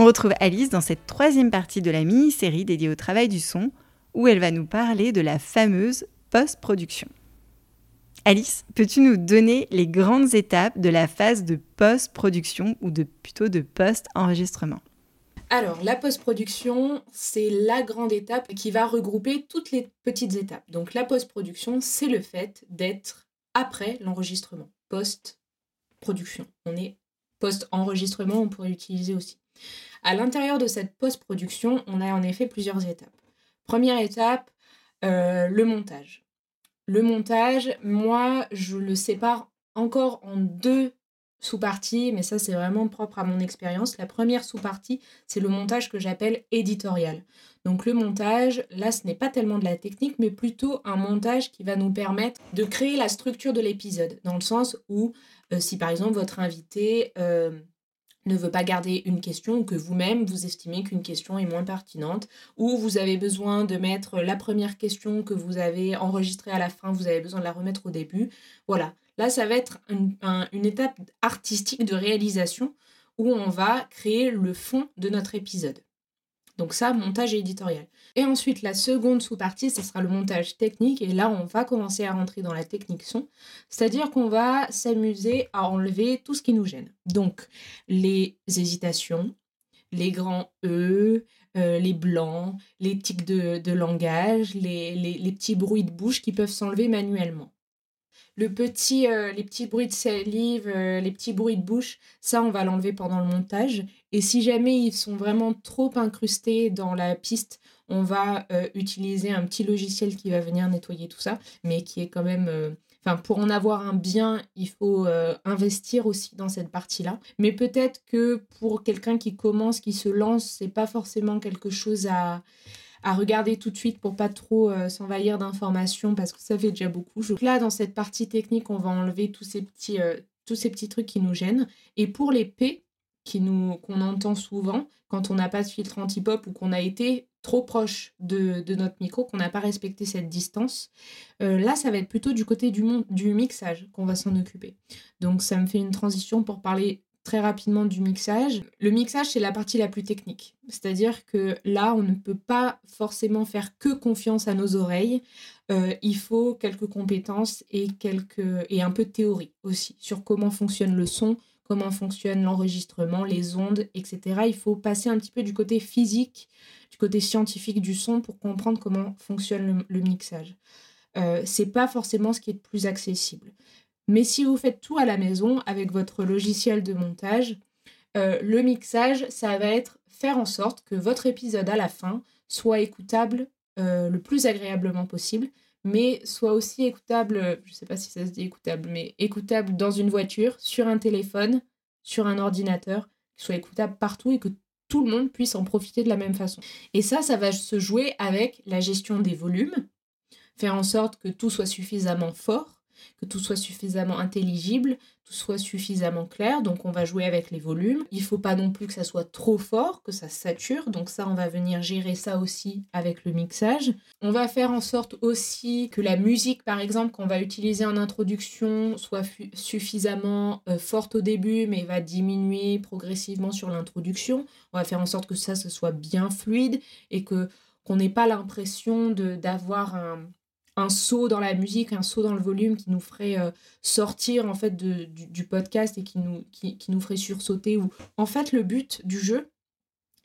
On retrouve Alice dans cette troisième partie de la mini-série dédiée au travail du son, où elle va nous parler de la fameuse post-production. Alice, peux-tu nous donner les grandes étapes de la phase de post-production ou de plutôt de post-enregistrement? Alors, la post-production, c'est la grande étape qui va regrouper toutes les petites étapes. Donc, la post-production, c'est le fait d'être après l'enregistrement. Post-production. On est post-enregistrement, on pourrait l'utiliser aussi. À l'intérieur de cette post-production, on a en effet plusieurs étapes. Première étape, euh, le montage. Le montage, moi, je le sépare encore en deux sous-parties, mais ça c'est vraiment propre à mon expérience. La première sous-partie, c'est le montage que j'appelle éditorial. Donc le montage, là ce n'est pas tellement de la technique, mais plutôt un montage qui va nous permettre de créer la structure de l'épisode, dans le sens où euh, si par exemple votre invité euh, ne veut pas garder une question ou que vous-même vous estimez qu'une question est moins pertinente ou vous avez besoin de mettre la première question que vous avez enregistrée à la fin, vous avez besoin de la remettre au début. Voilà, là ça va être une, étape artistique de réalisation où on va créer le fond de notre épisode. Donc ça, montage éditorial. Et ensuite, la seconde sous-partie, ce sera le montage technique. Et là, on va commencer à rentrer dans la technique son. C'est-à-dire qu'on va s'amuser à enlever tout ce qui nous gêne. Donc, les hésitations, les grands E, euh, les blancs, les tics de, langage, les, les petits bruits de bouche qui peuvent s'enlever manuellement. Euh, les petits bruits de salive, euh, les petits bruits de bouche, ça, on va l'enlever pendant le montage. Et si jamais ils sont vraiment trop incrustés dans la piste, on va euh, utiliser un petit logiciel qui va venir nettoyer tout ça, mais qui est quand même... Enfin, pour en avoir un bien, il faut investir aussi dans cette partie-là. Mais peut-être que pour quelqu'un qui commence, qui se lance, c'est pas forcément quelque chose à, à regarder tout de suite pour pas trop euh, s'envahir d'informations parce que ça fait déjà beaucoup. Là, dans cette partie technique, on va enlever tous ces petits, euh, tous ces petits trucs qui nous gênent. Et pour les P qui nous qu'on entend souvent quand on n'a pas de filtre anti-pop ou qu'on a été trop proche de, notre micro, qu'on n'a pas respecté cette distance, euh, là, ça va être plutôt du côté du, du mixage qu'on va s'en occuper. Donc ça me fait une transition pour parler très rapidement du mixage. Le mixage, c'est la partie la plus technique. C'est-à-dire que là, on ne peut pas forcément faire que confiance à nos oreilles. Euh, il faut quelques compétences et, quelques... et un peu de théorie aussi sur comment fonctionne le son, comment fonctionne l'enregistrement, les ondes, etc. Il faut passer un petit peu du côté physique, du côté scientifique du son pour comprendre comment fonctionne le, mixage. Euh, c'est pas forcément ce qui est le plus accessible. Mais si vous faites tout à la maison avec votre logiciel de montage, euh, le mixage, ça va être faire en sorte que votre épisode à la fin soit écoutable euh, le plus agréablement possible, mais soit aussi écoutable, je ne sais pas si ça se dit écoutable, mais écoutable dans une voiture, sur un téléphone, sur un ordinateur, soit écoutable partout et que tout le monde puisse en profiter de la même façon. Et ça, ça va se jouer avec la gestion des volumes, faire en sorte que tout soit suffisamment fort que tout soit suffisamment intelligible, tout soit suffisamment clair. Donc on va jouer avec les volumes. Il faut pas non plus que ça soit trop fort, que ça sature. Donc ça, on va venir gérer ça aussi avec le mixage. On va faire en sorte aussi que la musique, par exemple, qu'on va utiliser en introduction, soit suffisamment euh, forte au début, mais va diminuer progressivement sur l'introduction. On va faire en sorte que ça, ce soit bien fluide et que qu'on n'ait pas l'impression d'avoir un, un saut dans la musique, un saut dans le volume qui nous ferait euh, sortir en fait du, podcast et qui nous, ferait sursauter. Ou... En fait, le but du jeu,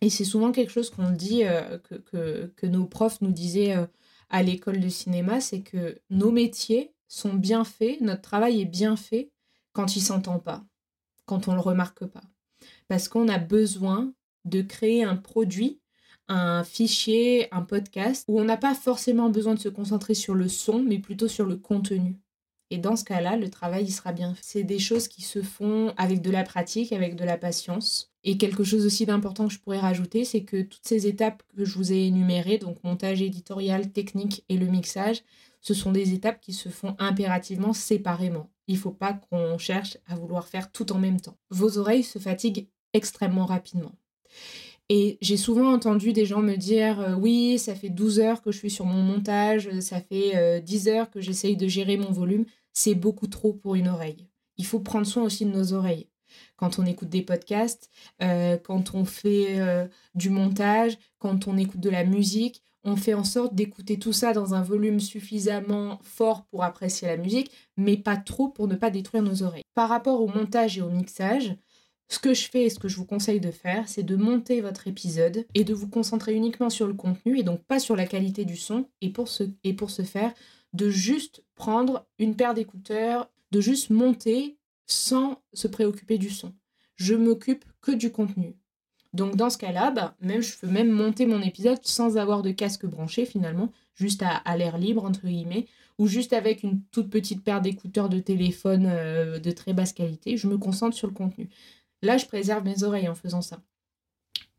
Et c'est souvent quelque chose qu'on dit, euh, que, nos profs nous disaient euh, à l'école de cinéma, c'est que nos métiers sont bien faits, notre travail est bien fait quand il s'entend pas, quand on le remarque pas. Parce qu'on a besoin de créer un produit, un fichier, un podcast, où on n'a pas forcément besoin de se concentrer sur le son, mais plutôt sur le contenu. Et dans ce cas-là, le travail, il sera bien fait. C'est des choses qui se font avec de la pratique, avec de la patience. Et quelque chose aussi d'important que je pourrais rajouter, c'est que toutes ces étapes que je vous ai énumérées, donc montage éditorial, technique et le mixage, ce sont des étapes qui se font impérativement séparément. Il ne faut pas qu'on cherche à vouloir faire tout en même temps. Vos oreilles se fatiguent extrêmement rapidement. Et j'ai souvent entendu des gens me dire euh, oui, ça fait 12 heures que je suis sur mon montage, ça fait 10 euh, heures que j'essaye de gérer mon volume. C'est beaucoup trop pour une oreille. Il faut prendre soin aussi de nos oreilles. Quand on écoute des podcasts, euh, quand on fait du montage, quand on écoute de la musique, on fait en sorte d'écouter tout ça dans un volume suffisamment fort pour apprécier la musique, mais pas trop pour ne pas détruire nos oreilles. Par rapport au montage et au mixage, ce que je fais et ce que je vous conseille de faire, c'est de monter votre épisode et de vous concentrer uniquement sur le contenu et donc pas sur la qualité du son. Et pour ce, et pour faire, de juste prendre une paire d'écouteurs, de juste monter sans se préoccuper du son. Je m'occupe que du contenu. Donc dans ce cas-là, bah, même, je peux même monter mon épisode sans avoir de casque branché finalement, juste à, l'air libre entre guillemets, ou juste avec une toute petite paire d'écouteurs de téléphone euh, de très basse qualité. Je me concentre sur le contenu. Là, je préserve mes oreilles en faisant ça.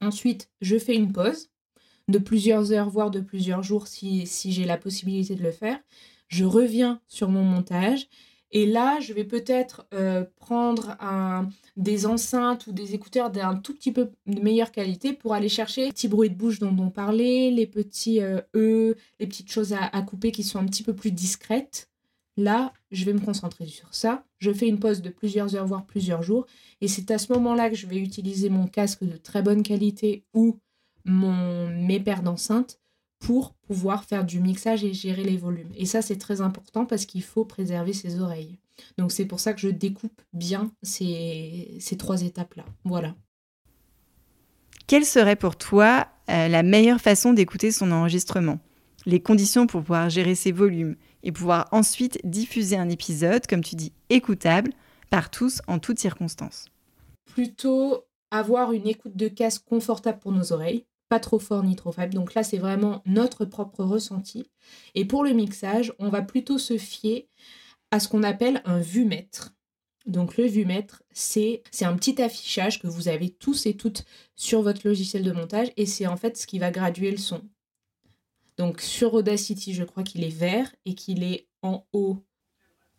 Ensuite, je fais une pause de plusieurs heures, voire de plusieurs jours si, j'ai la possibilité de le faire. Je reviens sur mon montage et là, je vais peut-être euh, prendre des enceintes ou des écouteurs d'un tout petit peu de meilleure qualité pour aller chercher les petits bruits de bouche dont on parlait, les petits euh, E, les petites choses à, couper qui sont un petit peu plus discrètes. Là, je vais me concentrer sur ça. Je fais une pause de plusieurs heures, voire plusieurs jours. Et c'est à ce moment-là que je vais utiliser mon casque de très bonne qualité ou mon, mes paires d'enceintes pour pouvoir faire du mixage et gérer les volumes. Et ça, c'est très important parce qu'il faut préserver ses oreilles. Donc c'est pour ça que je découpe bien ces, trois étapes-là. Voilà. Quelle serait pour toi euh, la meilleure façon d'écouter son enregistrement? Les conditions pour pouvoir gérer ses volumes? Et pouvoir ensuite diffuser un épisode, comme tu dis, écoutable par tous en toutes circonstances. Plutôt avoir une écoute de casque confortable pour nos oreilles, pas trop fort ni trop faible. Donc là, c'est vraiment notre propre ressenti. Et pour le mixage, on va plutôt se fier à ce qu'on appelle un vumètre. Donc le vumètre, c'est un petit affichage que vous avez tous et toutes sur votre logiciel de montage et c'est en fait ce qui va graduer le son. Donc sur Audacity, je crois qu'il est vert et qu'il est en haut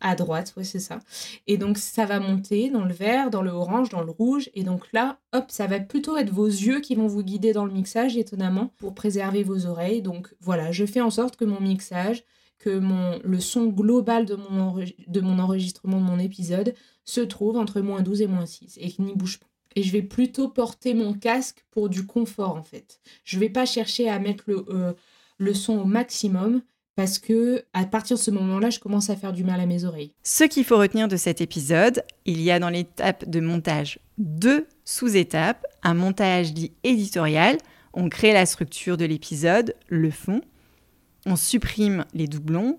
à droite, ouais, c'est ça. Et donc ça va monter dans le vert, dans le orange, dans le rouge. Et donc là, hop, ça va plutôt être vos yeux qui vont vous guider dans le mixage, étonnamment, pour préserver vos oreilles. Donc voilà, je fais en sorte que mon mixage, que le son global de mon, enregistrement de mon épisode se trouve entre moins 12 et moins 6 et qu'il n'y bouge pas. Et je vais plutôt porter mon casque pour du confort en fait. Je vais pas chercher à mettre le, euh, le son au maximum parce que à partir de ce moment-là, je commence à faire du mal à mes oreilles. Ce qu'il faut retenir de cet épisode, il y a dans l'étape de montage deux sous-étapes, un montage dit éditorial, on crée la structure de l'épisode, le fond, on supprime les doublons,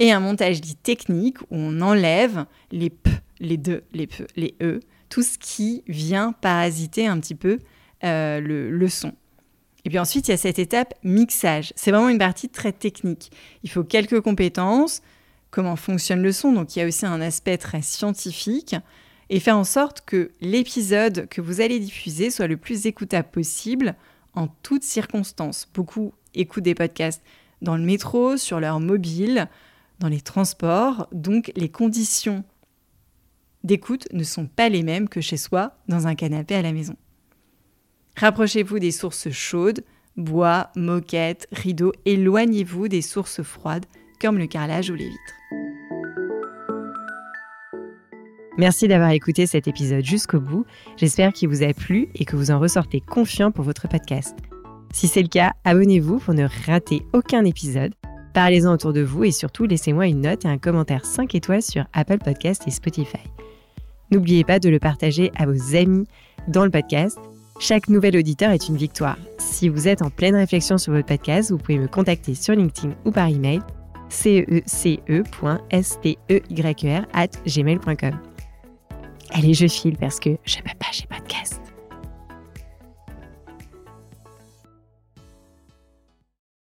et un montage dit technique où on enlève les p, les de, les p, les e, tout ce qui vient parasiter un petit peu euh, le, le son. Et puis ensuite, il y a cette étape mixage. C'est vraiment une partie très technique. Il faut quelques compétences, comment fonctionne le son, donc il y a aussi un aspect très scientifique, et faire en sorte que l'épisode que vous allez diffuser soit le plus écoutable possible en toutes circonstances. Beaucoup écoutent des podcasts dans le métro, sur leur mobile, dans les transports, donc les conditions d'écoute ne sont pas les mêmes que chez soi, dans un canapé à la maison. Rapprochez-vous des sources chaudes, bois, moquettes, rideaux, éloignez-vous des sources froides comme le carrelage ou les vitres. Merci d'avoir écouté cet épisode jusqu'au bout. J'espère qu'il vous a plu et que vous en ressortez confiant pour votre podcast. Si c'est le cas, abonnez-vous pour ne rater aucun épisode. Parlez-en autour de vous et surtout laissez-moi une note et un commentaire 5 étoiles sur Apple Podcast et Spotify. N'oubliez pas de le partager à vos amis dans le podcast Chaque nouvel auditeur est une victoire. Si vous êtes en pleine réflexion sur votre podcast, vous pouvez me contacter sur LinkedIn ou par email cece.steyr at gmail.com. Allez, je file parce que je peux pas, pas de